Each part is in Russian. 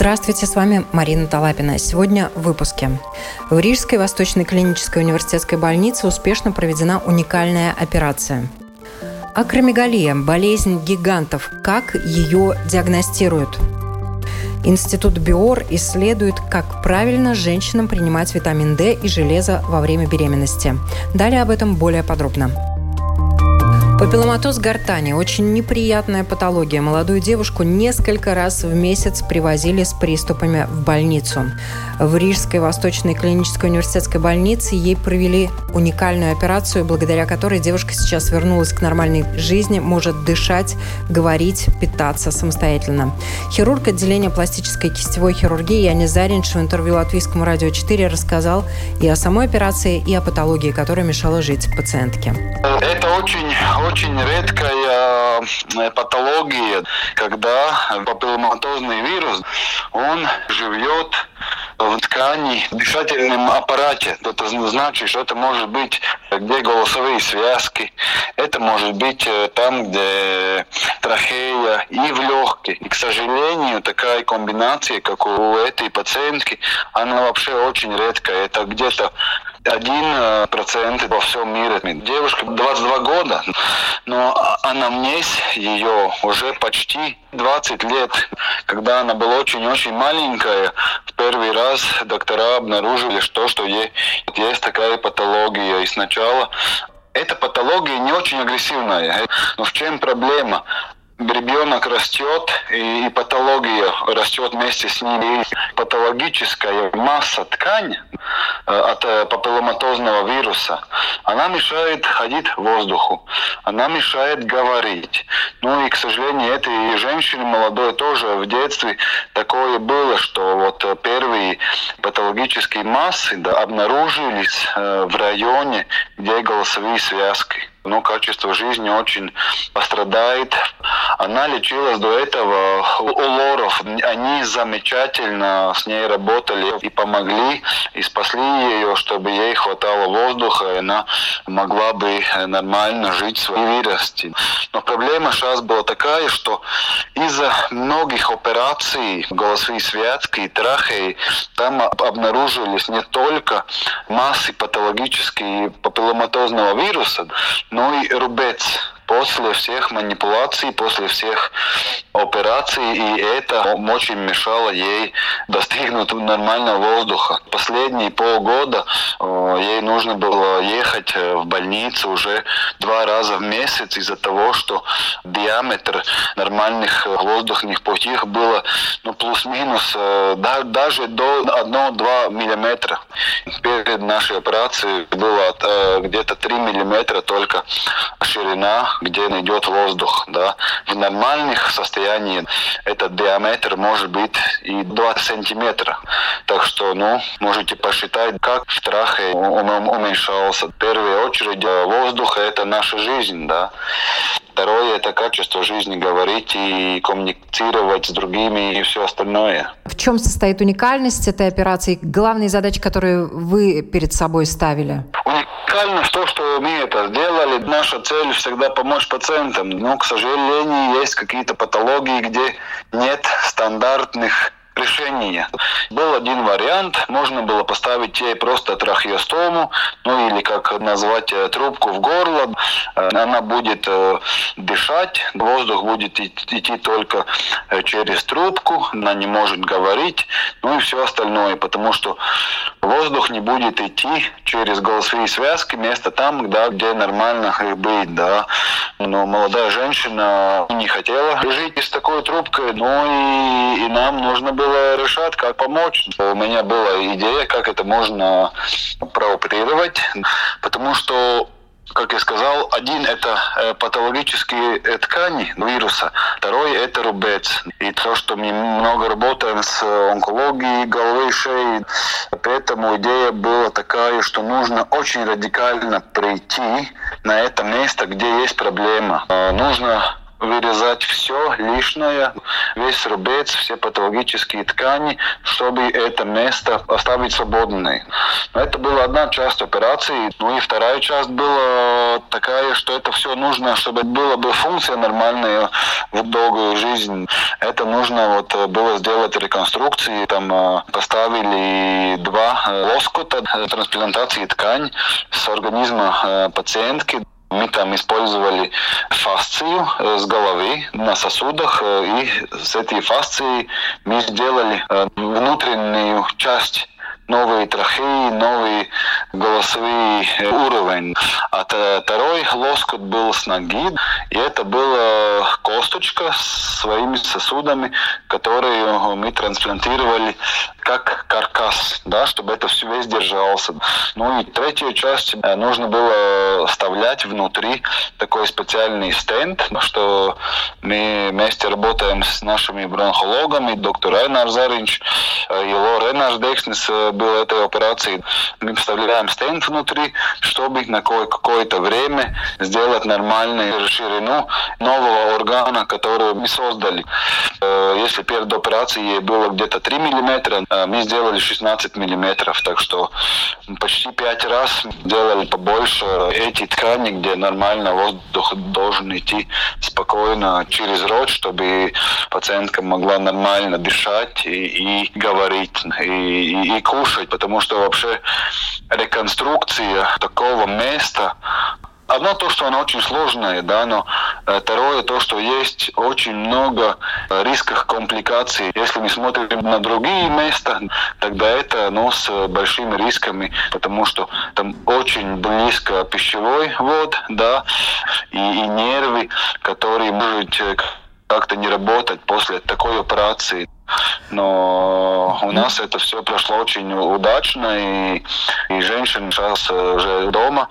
Здравствуйте, с вами Марина Талапина. Сегодня в выпуске. В Рижской Восточной клинической университетской больнице успешно проведена уникальная операция. Акромегалия – болезнь гигантов. Как ее диагностируют? Институт Биор исследует, как правильно женщинам принимать витамин D и железо во время беременности. Далее об этом более подробно. Папилломатоз гортани – очень неприятная патология. Молодую девушку несколько раз в месяц привозили с приступами в больницу. В Рижской Восточной клинической университетской больнице ей провели уникальную операцию, благодаря которой девушка сейчас вернулась к нормальной жизни, может дышать, говорить, питаться самостоятельно. Хирург отделения пластической кистевой хирургии Янис Заринч в интервью Латвийскому радио 4 рассказал и о самой операции, и о патологии, которая мешала жить пациентке. Это очень очень редкая э, патология, когда папилломатозный вирус, он живет в ткани, в дышательном аппарате. Это значит, что это может быть где голосовые связки, это может быть э, там, где трахея и в легких. И, к сожалению, такая комбинация, как у этой пациентки, она вообще очень редкая. Это где-то один процент во всем мире. Девушка 22 года, но анамнез ее уже почти 20 лет. Когда она была очень-очень маленькая, в первый раз доктора обнаружили, что, что ей есть такая патология. И сначала эта патология не очень агрессивная. Но в чем проблема? Ребенок растет, и, патология растет вместе с ним. И патологическая масса ткани э, от э, папилломатозного вируса, она мешает ходить воздуху, она мешает говорить. Ну и, к сожалению, этой женщине молодой тоже в детстве такое было, что вот первые патологические массы да, обнаружились э, в районе, где голосовые связки но качество жизни очень пострадает. Она лечилась до этого у лоров. Они замечательно с ней работали и помогли, и спасли ее, чтобы ей хватало воздуха, и она могла бы нормально жить и вырасти. Но проблема сейчас была такая, что из-за многих операций голосовые связки и трахеи там обнаружились не только массы патологические папилломатозного вируса, но и рубец после всех манипуляций, после всех операций, и это очень мешало ей достигнуть нормального воздуха. Последние полгода э, ей нужно было ехать э, в больницу уже два раза в месяц из-за того, что диаметр нормальных э, воздушных путей было ну, плюс-минус даже до 1-2 миллиметра. Перед нашей операцией было где-то 3 миллиметра только ширина где идет воздух. Да. В нормальных состояниях этот диаметр может быть и 20 сантиметров. Так что, ну, можете посчитать, как в трахе он уменьшался. В первую очередь воздух – это наша жизнь, да. Второе – это качество жизни, говорить и коммуницировать с другими и все остальное. В чем состоит уникальность этой операции? Главные задачи, которые вы перед собой ставили? Уникально то, что мы Наша цель всегда помочь пациентам. Но, к сожалению, есть какие-то патологии, где нет стандартных решение. Был один вариант, можно было поставить ей просто трахеостому, ну или как назвать э, трубку в горло. Э, она будет э, дышать, воздух будет идти только через трубку, она не может говорить, ну и все остальное, потому что воздух не будет идти через голосовые связки, место там, да, где нормально быть, да. Но молодая женщина не хотела жить с такой трубкой, ну и, и нам нужно было решать, как помочь. У меня была идея, как это можно прооперировать, потому что как я сказал, один это э, патологические э, ткани вируса, второй это рубец. И то, что мы много работаем с онкологией головы и шеи, поэтому идея была такая, что нужно очень радикально прийти на это место, где есть проблема. Э, нужно вырезать все лишнее, весь рубец, все патологические ткани, чтобы это место оставить свободной. Это была одна часть операции. Ну и вторая часть была такая, что это все нужно, чтобы была бы функция нормальная в долгую жизнь. Это нужно вот было сделать реконструкции. Там э, поставили два лоскута трансплантации ткань с организма э, пациентки. Мы там использовали фасцию э, с головы на сосудах, э, и с этой фасцией мы сделали э, внутреннюю часть новые трахеи, новый голосовый уровень. А второй лоскут был с ноги, и это была косточка с своими сосудами, которые мы трансплантировали как каркас, да, чтобы это все весь держался. Ну и третью часть э, нужно было вставлять внутри такой специальный стенд, что мы вместе работаем с нашими бронхологами, доктор Райнар Заринч, его Ренаш Декснес был этой операции. Мы вставляем стенд внутри, чтобы на какое-то время сделать нормальную ширину нового органа, который мы создали. Э, если перед операцией было где-то 3 миллиметра, э, мы сделали 16 миллиметров, так что почти 5 раз делали побольше эти ткани, где нормально воздух должен идти спокойно через рот, чтобы пациентка могла нормально дышать и, и говорить, и, и, и кушать, потому что вообще реконструкция такого места Одно то, что оно очень сложное, да, но э, второе то, что есть очень много э, рисков компликаций. Если мы смотрим на другие места, тогда это ну, с большими рисками, потому что там очень близко пищевой вод, да, и, и нервы, которые могут э, как-то не работать после такой операции. Но у нас это все прошло очень удачно, и, и женщина сейчас уже дома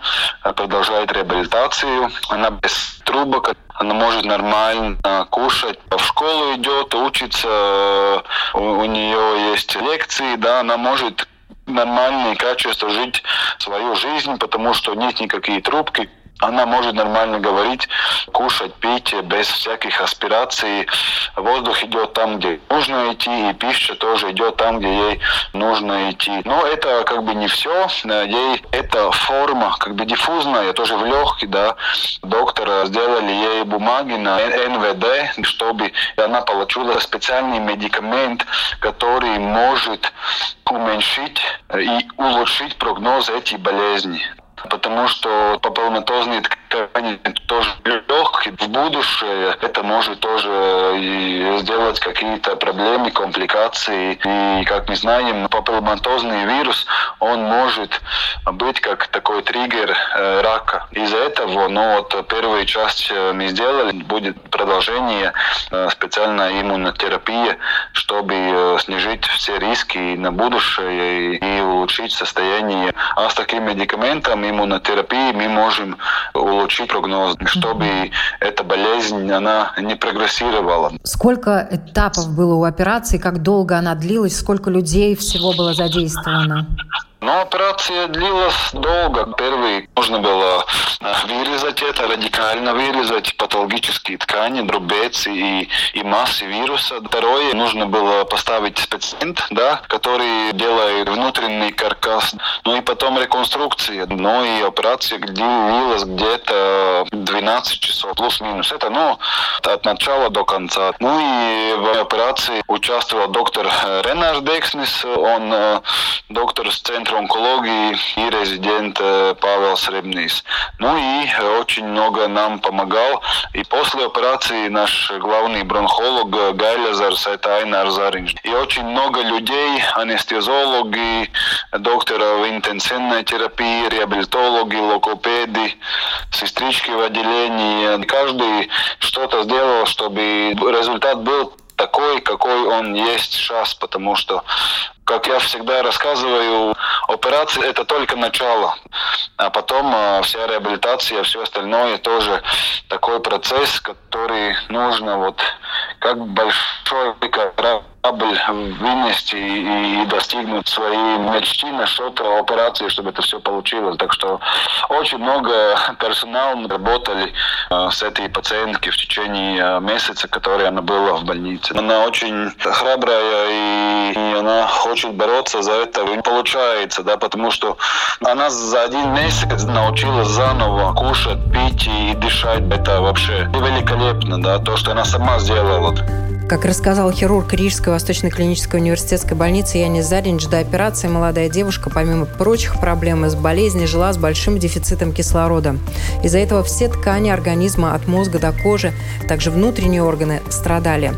продолжает реабилитацию. Она без трубок, она может нормально кушать. В школу идет, учится, у, у нее есть лекции, да, она может нормально и качественно жить свою жизнь, потому что нет никакие трубки, она может нормально говорить, кушать, пить без всяких аспираций. Воздух идет там, где нужно идти, и пища тоже идет там, где ей нужно идти. Но это как бы не все. Ей эта форма как бы диффузная, тоже в легкий, да. Доктора сделали ей бумаги на НВД, чтобы она получила специальный медикамент, который может уменьшить и улучшить прогноз этой болезни потому что папилломатозные ткани тоже легкие. В будущее это может тоже сделать какие-то проблемы, компликации. И, как мы знаем, папилломатозный вирус, он может быть как такой триггер э, рака. Из-за этого, ну вот первую часть э, мы сделали, будет продолжение э, специальная иммунотерапия, чтобы снижить все риски на будущее и улучшить состояние. А с таким медикаментом иммунотерапии мы можем улучшить прогноз, чтобы эта болезнь она не прогрессировала. Сколько этапов было у операции, как долго она длилась, сколько людей всего было задействовано? Но операция длилась долго. Первый нужно было э, вырезать это, радикально вырезать патологические ткани, рубец и, и массы вируса. Второе, нужно было поставить спецент, да, который делает внутренний каркас. Ну и потом реконструкция. Ну и операция длилась где-то 12 часов, плюс-минус. Это, ну, от начала до конца. Ну и в операции участвовал доктор э, Ренар Декснис. Он э, доктор с центра онкологии и резидент Павел Сребнис. Ну и очень много нам помогал. И после операции наш главный бронхолог Гайлязарс, это Айнар Заринж. И очень много людей, анестезиологи, докторы в интенсивной терапии, реабилитологи, логопеды, сестрички в отделении. Каждый что-то сделал, чтобы результат был такой, какой он есть сейчас, потому что Как я всегда рассказываю, операция – это только начало. А потом э, вся реабилитация, все остальное тоже такой процесс, который нужно вот как большой корабль вынести и, достигнуть своей мечты насчет операции, чтобы это все получилось. Так что очень много персонала работали э, с этой пациенткой в течение э, месяца, который она была в больнице. Она очень храбрая и, и она хочет бороться за это. И получается, да, потому что она за один месяц научилась заново кушать, пить и дышать. Это вообще великолепно, да, то, что она сама сделала. Как рассказал хирург Рижской Восточной клинической университетской больницы Янис Заринч, до операции молодая девушка, помимо прочих проблем из болезни, жила с большим дефицитом кислорода. Из-за этого все ткани организма от мозга до кожи, также внутренние органы страдали.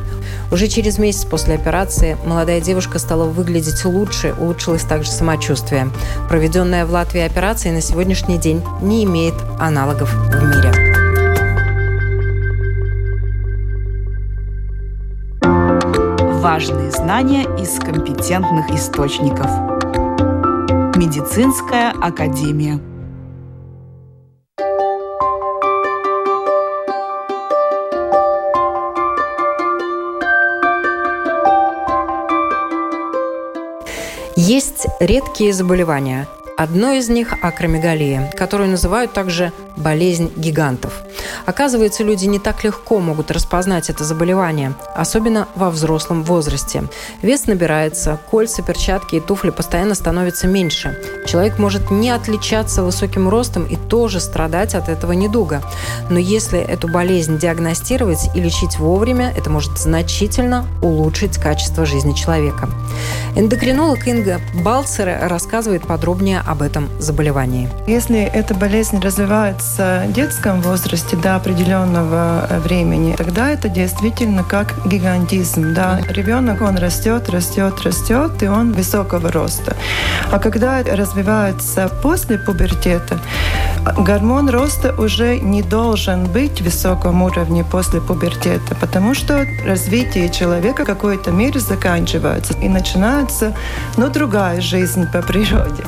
Уже через месяц после операции молодая девушка стала выглядеть лучше, улучшилось также самочувствие. Проведенная в Латвии операция на сегодняшний день не имеет аналогов в мире. Важные знания из компетентных источников. Медицинская академия. Есть редкие заболевания. Одно из них – акромегалия, которую называют также болезнь гигантов. Оказывается, люди не так легко могут распознать это заболевание, особенно во взрослом возрасте. Вес набирается, кольца, перчатки и туфли постоянно становятся меньше. Человек может не отличаться высоким ростом и тоже страдать от этого недуга. Но если эту болезнь диагностировать и лечить вовремя, это может значительно улучшить качество жизни человека. Эндокринолог Инга Балцера рассказывает подробнее об этом заболевании. Если эта болезнь развивается в детском возрасте до определенного э, времени, тогда это действительно как гигантизм. Да? Ребенок, он растет, растет, растет, и он высокого роста. А когда развивается после пубертета, гормон роста уже не должен быть в высоком уровне после пубертета, потому что развитие человека в какой-то мере заканчивается и начинается ну, другая жизнь по природе.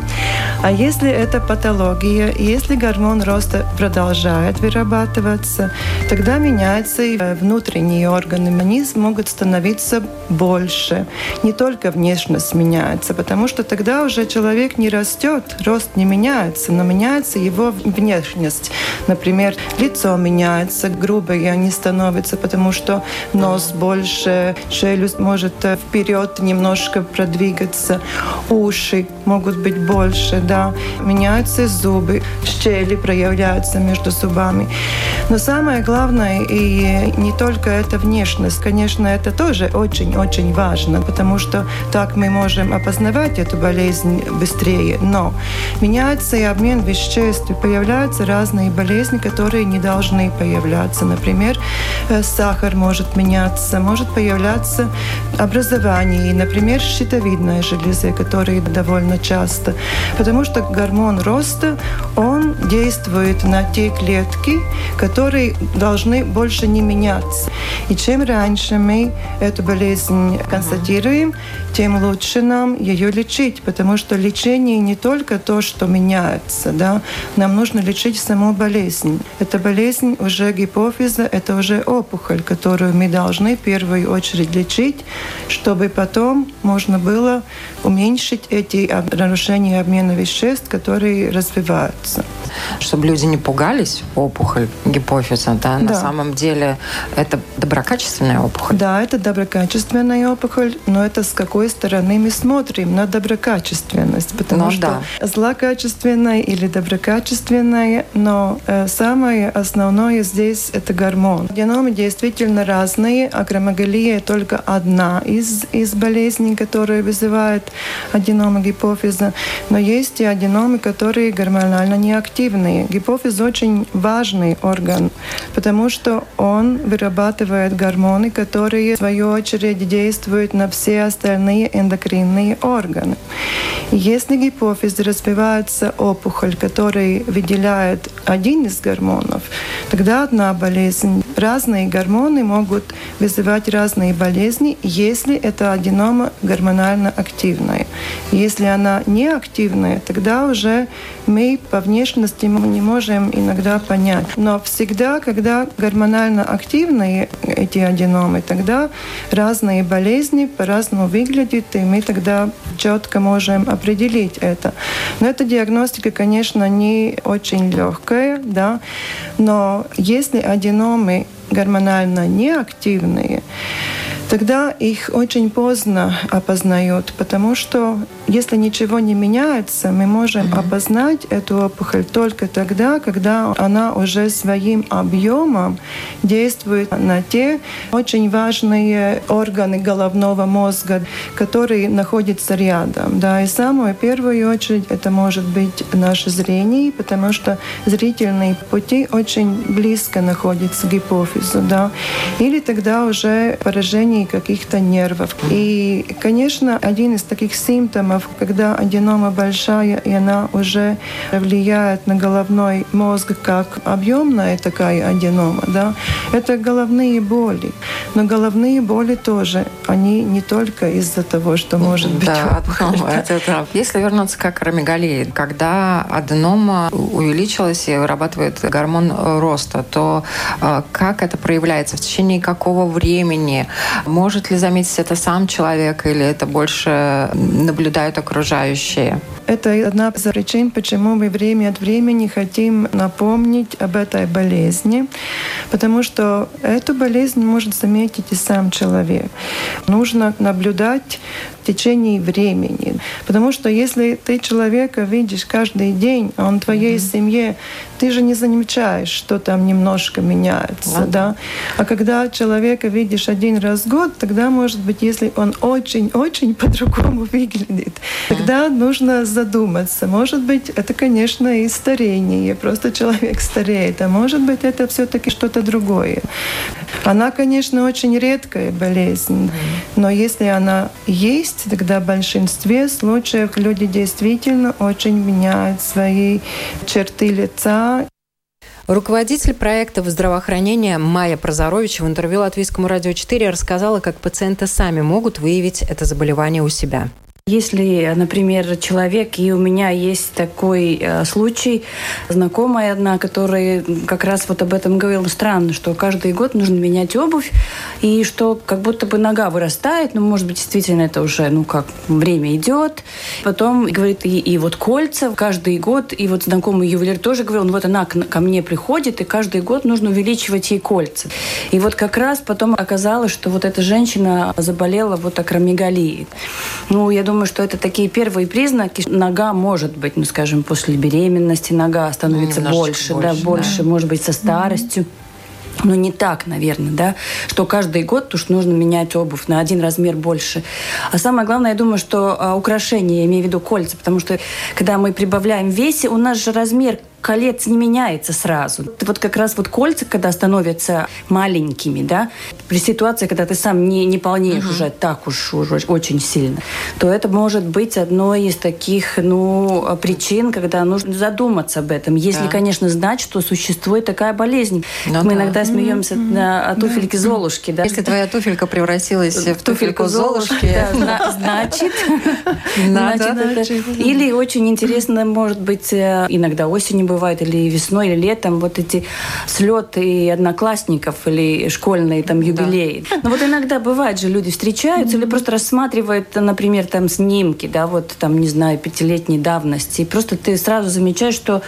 А если это патология, если гормон роста продолжает вырабатываться, тогда меняются и внутренние органы. Они могут становиться больше. Не только внешность меняется, потому что тогда уже человек не растет, рост не меняется, но меняется его внешность. Например, лицо меняется, грубые они становятся, потому что нос больше, челюсть может э, вперед немножко продвигаться, уши могут быть больше, да, меняются зубы, щели проявляются между зубами. Но самое главное, и не только эта внешность, конечно, это тоже очень-очень важно, потому что так мы можем опознавать эту болезнь быстрее. Но меняется и обмен веществ, и появляются разные болезни, которые не должны появляться. Например, э, сахар может меняться, может появляться образование, например, щитовидная железа, которые довольно часто. Потому что гормон роста, он действует на те клетки, которые должны больше не меняться. И чем раньше мы эту болезнь констатируем, тем лучше нам ее лечить, потому что лечение не только то, что меняется, да, нам нужно лечить саму болезнь. Эта болезнь уже гипофиза, это уже опухоль, которую мы должны в первую очередь лечить, чтобы потом можно было уменьшить эти нарушения обмена веществ, которые развиваются. Чтобы люди не пугались опухоль гипофиза, да? да. На самом деле это доброкачественная опухоль? Да, это доброкачественная опухоль, но это с какой стороны мы смотрим на доброкачественность, потому ну, что да. злокачественная или доброкачественная, но э, самое основное здесь это гормон. Геномы действительно разные, акромегалия только одна из, из болезней, которые вызывают аденомы гипофиза, но есть и аденомы, которые гормонально неактивные. Гипофиз очень важный орган, потому что он вырабатывает гормоны, которые в свою очередь действуют на все остальные эндокринные органы. Если гипофиз развивается опухоль, которая выделяет один из гормонов, тогда одна болезнь разные гормоны могут вызывать разные болезни, если это аденома гормонально активная. Если она не активная, тогда уже мы по внешности не можем иногда понять. Но всегда, когда гормонально активные эти аденомы, тогда разные болезни по-разному выглядят, и мы тогда четко можем определить это. Но эта диагностика, конечно, не очень легкая, да, но если аденомы гормонально неактивные, тогда их очень поздно опознают, потому что если ничего не меняется, мы можем mm-hmm. опознать эту опухоль только тогда, когда она уже своим объемом действует на те очень важные органы головного мозга, которые находятся рядом. Да, и самое первую очередь это может быть наше зрение, потому что зрительные пути очень близко находятся к гипофизу. Да. Или тогда уже поражение каких-то нервов. И, конечно, один из таких симптомов, когда аденома большая, и она уже влияет на головной мозг как объемная такая аденома, да, это головные боли. Но головные боли тоже, они не только из-за того, что может быть да, ну, это, это, Если вернуться к акромегалии, когда аденома увеличилась и вырабатывает гормон роста, то э, как это проявляется? В течение какого времени? Может ли заметить это сам человек или это больше наблюдают окружающие? Это одна из причин, почему мы время от времени хотим напомнить об этой болезни, потому что эту болезнь может заметить и сам человек. Нужно наблюдать в течение времени. Потому что если ты человека видишь каждый день, он в твоей mm-hmm. семье, ты же не замечаешь, что там немножко меняется. Mm-hmm. Да? А когда человека видишь один раз в год, тогда, может быть, если он очень-очень по-другому выглядит, тогда нужно задуматься. Может быть, это, конечно, и старение, просто человек стареет, а может быть, это все-таки что-то другое. Она, конечно, очень редкая болезнь, но если она есть, тогда в большинстве случаев люди действительно очень меняют свои черты лица. Руководитель проекта здравоохранения Майя Прозорович в интервью Латвийскому радио 4 рассказала, как пациенты сами могут выявить это заболевание у себя. Если, например, человек, и у меня есть такой э, случай, знакомая одна, которая как раз вот об этом говорила, странно, что каждый год нужно менять обувь, и что как будто бы нога вырастает, ну, может быть, действительно это уже, ну, как время идет. Потом, говорит, и, и вот кольца каждый год, и вот знакомый ювелир тоже говорил, ну, вот она ко мне приходит, и каждый год нужно увеличивать ей кольца. И вот как раз потом оказалось, что вот эта женщина заболела вот акромегалией. Ну, я думаю, думаю, что это такие первые признаки. Нога может быть, ну, скажем, после беременности нога становится ну, больше, больше, да, больше, да. может быть, со старостью. Но не так, наверное, да, что каждый год уж нужно менять обувь на один размер больше. А самое главное, я думаю, что а, украшения, я имею в виду кольца, потому что когда мы прибавляем в весе, у нас же размер колец не меняется сразу. Вот как раз вот кольца, когда становятся маленькими, да, при ситуации, когда ты сам не, не полнеешь угу. уже так уж, уже очень сильно, то это может быть одной из таких, ну, причин, когда нужно задуматься об этом. Если, да. конечно, знать, что существует такая болезнь. Ну, Мы да. иногда смеемся mm-hmm. на, о туфельке да. Золушки. Да? Если твоя туфелька превратилась в туфельку Золушки, значит, или очень интересно, может быть, э, иногда осенью бывает, или весной, или летом, вот эти слеты одноклассников или школьные там юбилеи. Да. Но вот иногда бывает же, люди встречаются или просто рассматривают, например, там снимки, да, вот там, не знаю, пятилетней давности, и просто ты сразу замечаешь, что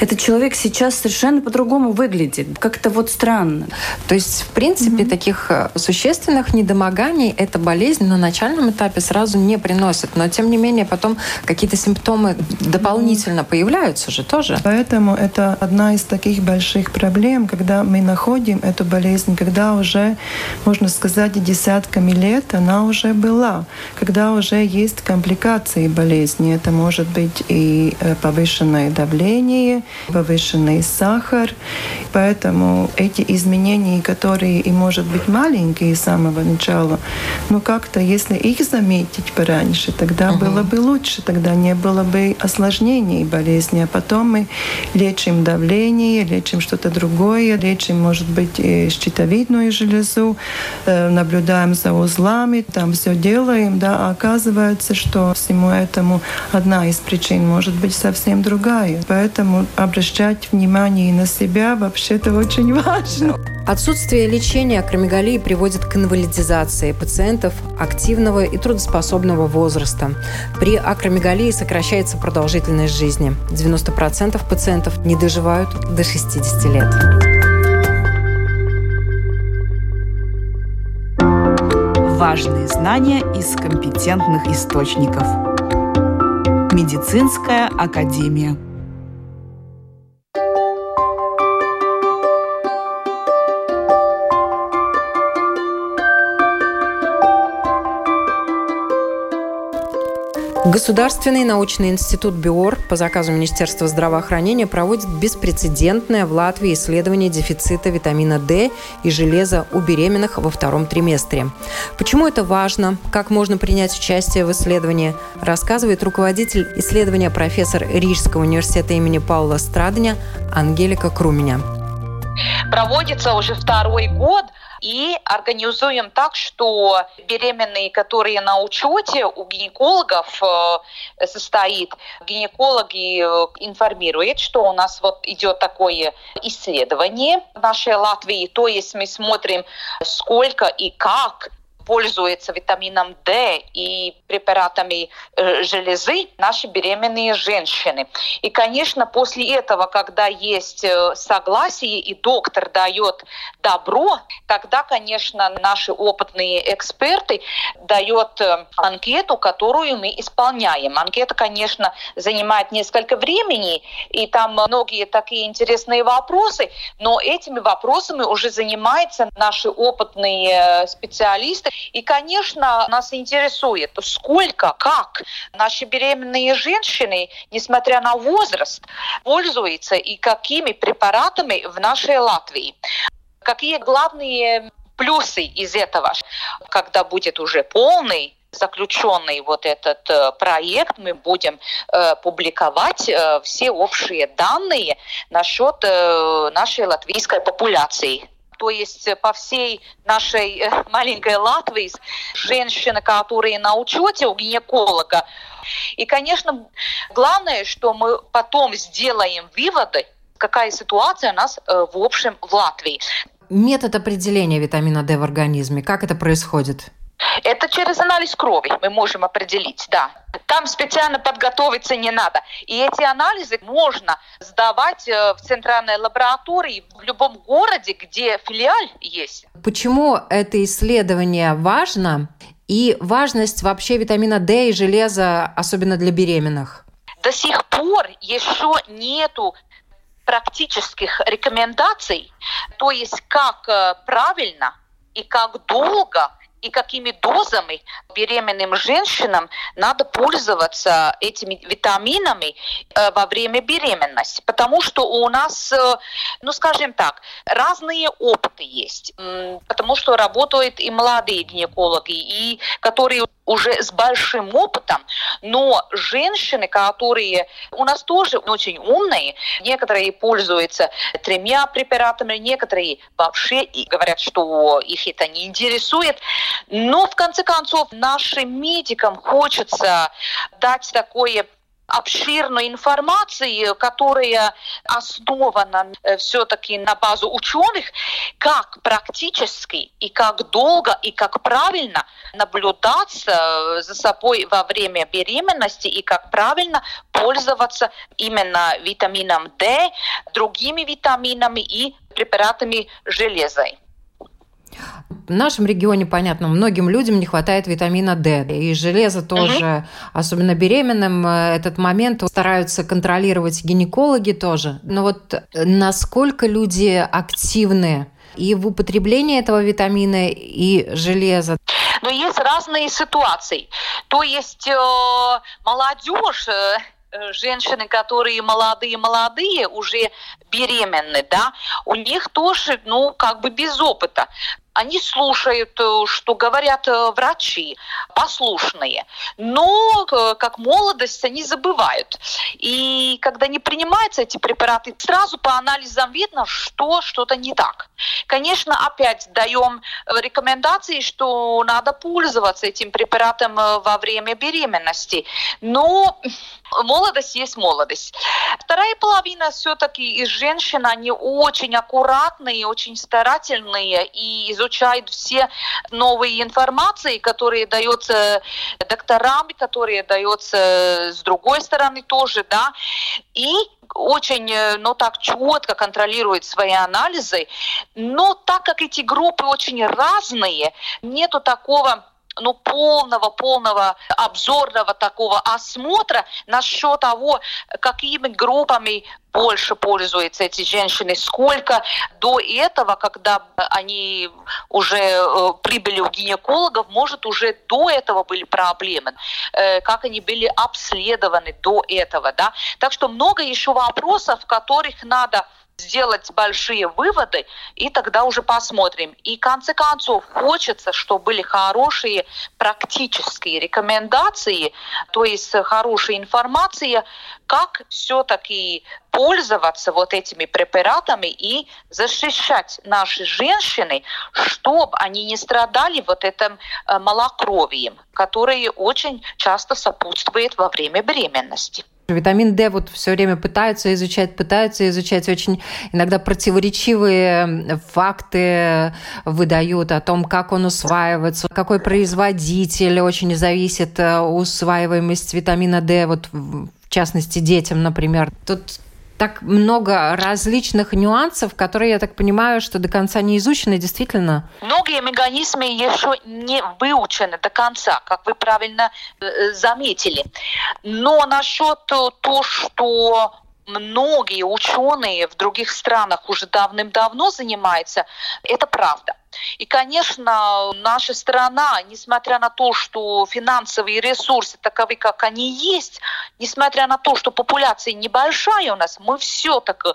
этот человек сейчас совершенно по-другому выглядит. Как-то вот странно. То есть, в принципе, mm-hmm. таких э, существенных недомоганий эта болезнь на начальном этапе сразу не приносит. Но, тем не менее, потом какие-то симптомы дополнительно mm-hmm. появляются же тоже. Поэтому это одна из таких больших проблем, когда мы находим эту болезнь, когда уже, можно сказать, десятками лет она уже была, когда уже есть компликации болезни. Это может быть и э, повышенное давление, повышенный сахар. Поэтому эти изменения, которые и, может быть, маленькие с самого начала, но как-то, если их заметить пораньше, тогда угу. было бы лучше, тогда не было бы осложнений болезни. А потом мы лечим давление, лечим что-то другое, лечим, может быть, щитовидную железу, э, наблюдаем за узлами, там все делаем, да, а оказывается, что всему этому одна из причин может быть совсем другая. Поэтому обращать внимание на себя вообще-то очень важно. Отсутствие лечения акромегалии приводит к инвалидизации пациентов активного и трудоспособного возраста. При акромегалии сокращается продолжительность жизни. 90% пациентов не доживают до 60 лет. Важные знания из компетентных источников. Медицинская академия. Государственный научный институт БИОР по заказу Министерства здравоохранения проводит беспрецедентное в Латвии исследование дефицита витамина D и железа у беременных во втором триместре. Почему это важно? Как можно принять участие в исследовании? Рассказывает руководитель исследования профессор Рижского университета имени Паула Страдня Ангелика Круменя. Проводится уже второй год – и организуем так, что беременные, которые на учете у гинекологов э, состоит, гинекологи э, информируют, что у нас вот идет такое исследование в нашей Латвии, то есть мы смотрим, сколько и как пользуются витамином D и препаратами э, железы наши беременные женщины. И, конечно, после этого, когда есть э, согласие и доктор дает добро, тогда, конечно, наши опытные эксперты дают э, анкету, которую мы исполняем. Анкета, конечно, занимает несколько времени, и там многие такие интересные вопросы, но этими вопросами уже занимаются наши опытные специалисты, и, конечно, нас интересует, сколько, как наши беременные женщины, несмотря на возраст, пользуются и какими препаратами в нашей Латвии. Какие главные плюсы из этого, когда будет уже полный заключенный вот этот э, проект, мы будем э, публиковать э, все общие данные насчет э, нашей латвийской популяции то есть э, по всей нашей э, маленькой Латвии женщины, которые на учете у гинеколога. И, конечно, главное, что мы потом сделаем выводы, какая ситуация у нас э, в общем в Латвии. Метод определения витамина D в организме, как это происходит? Это через анализ крови мы можем определить, да. Там специально подготовиться не надо. И эти анализы можно сдавать э, в центральной лаборатории в любом городе, где филиаль есть. Почему это исследование важно? И важность вообще витамина D и железа, особенно для беременных? До сих пор еще нету практических рекомендаций, то есть как э, правильно и как долго и какими дозами беременным женщинам надо пользоваться этими витаминами э, во время беременности. Потому что у нас, э, ну скажем так, разные опыты есть. Потому что работают и молодые гинекологи, и которые уже с большим опытом, но женщины, которые у нас тоже очень умные, некоторые пользуются тремя препаратами, некоторые вообще говорят, что их это не интересует. Но в конце концов нашим медикам хочется дать такое обширной информации, которая основана э, все-таки на базу ученых, как практически и как долго и как правильно наблюдать э, за собой во время беременности и как правильно пользоваться именно витамином D, другими витаминами и препаратами железа. В нашем регионе, понятно, многим людям не хватает витамина D. И железа тоже, угу. особенно беременным, э, этот момент стараются контролировать гинекологи тоже. Но вот насколько люди активны и в употреблении этого витамина и железа? Но есть разные ситуации. То есть э, молодежь э, Э, женщины, которые молодые-молодые, уже беременны, да, у них тоже, ну, как бы без опыта. Они слушают, э, что говорят э, врачи, послушные. Но э, как молодость они забывают. И когда не принимаются эти препараты, сразу по анализам видно, что что-то не так. Конечно, опять даем рекомендации, что надо пользоваться этим препаратом во время беременности. Но молодость есть молодость. Вторая половина все-таки из женщин, они очень аккуратные, очень старательные и изучают все новые информации, которые даются докторам, которые даются с другой стороны тоже, да, и очень, ну так, четко контролирует свои анализы. Но так как эти группы очень разные, нету такого ну, полного, полного обзорного такого осмотра насчет того, какими группами больше пользуются эти женщины, сколько до этого, когда они уже э, прибыли у гинекологов, может, уже до этого были проблемы, э, как они были обследованы до этого, да. Так что много еще вопросов, которых надо сделать большие выводы, и тогда уже посмотрим. И в конце концов хочется, чтобы были хорошие практические рекомендации, то есть хорошая информация, как все-таки пользоваться вот этими препаратами и защищать наши женщины, чтобы они не страдали вот этим э, малокровием, которое очень часто сопутствует во время беременности. Витамин D вот все время пытаются изучать, пытаются изучать. Очень иногда противоречивые факты выдают о том, как он усваивается, какой производитель очень зависит э, усваиваемость витамина D, вот в частности детям, например. Тут так много различных нюансов, которые, я так понимаю, что до конца не изучены действительно. Многие механизмы еще не выучены до конца, как вы правильно э, заметили. Но насчет того, что многие ученые в других странах уже давным-давно занимаются, это правда. И, конечно, наша страна, несмотря на то, что финансовые ресурсы таковы, как они есть, несмотря на то, что популяция небольшая у нас, мы все-таки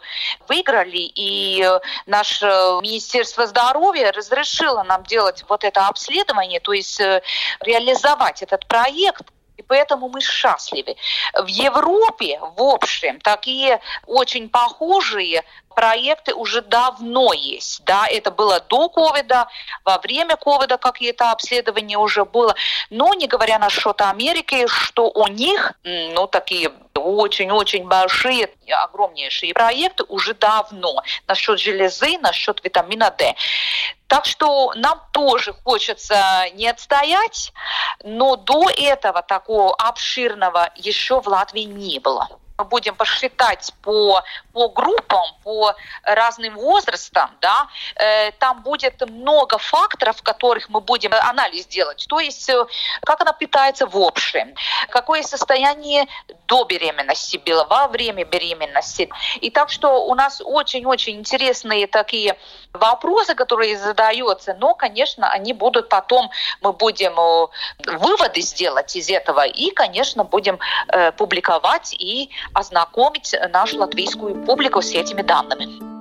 выиграли, и наше Министерство здоровья разрешило нам делать вот это обследование, то есть э, реализовать этот проект поэтому мы счастливы. В Европе, в общем, такие очень похожие проекты уже давно есть. Да, это было до ковида, во время ковида какие-то обследования уже было. Но не говоря насчет Америки, что у них, ну, такие очень-очень большие, огромнейшие проекты уже давно насчет железы, насчет витамина D. Так что нам тоже хочется не отстоять, но до этого такого обширного еще в Латвии не было мы будем посчитать по, по группам, по разным возрастам, да, э, там будет много факторов, которых мы будем анализ делать. То есть, э, как она питается в общем, какое состояние до беременности было, во время беременности. И так что у нас очень-очень интересные такие вопросы, которые задаются, но, конечно, они будут потом, мы будем э, выводы сделать из этого и, конечно, будем э, публиковать и ознакомить нашу латвийскую публику с этими данными.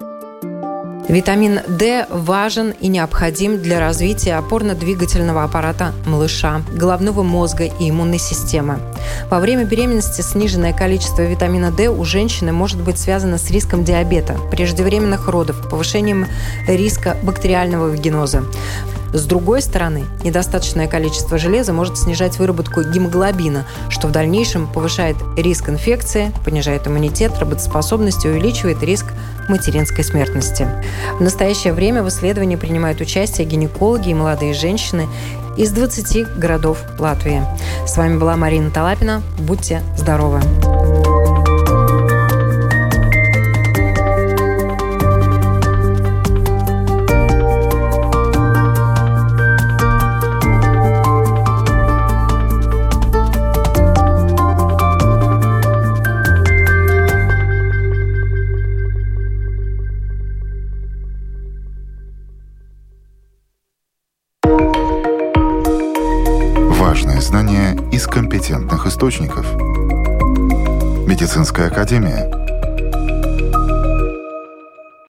Витамин D важен и необходим для развития опорно-двигательного аппарата малыша, головного мозга и иммунной системы. Во время беременности сниженное количество витамина D у женщины может быть связано с риском диабета, преждевременных родов, повышением риска бактериального вагиноза. С другой стороны, недостаточное количество железа может снижать выработку гемоглобина, что в дальнейшем повышает риск инфекции, понижает иммунитет, работоспособность и увеличивает риск материнской смертности. В настоящее время в исследовании принимают участие гинекологи и молодые женщины из 20 городов Латвии. С вами была Марина Талапина. Будьте здоровы! Источников. Медицинская академия –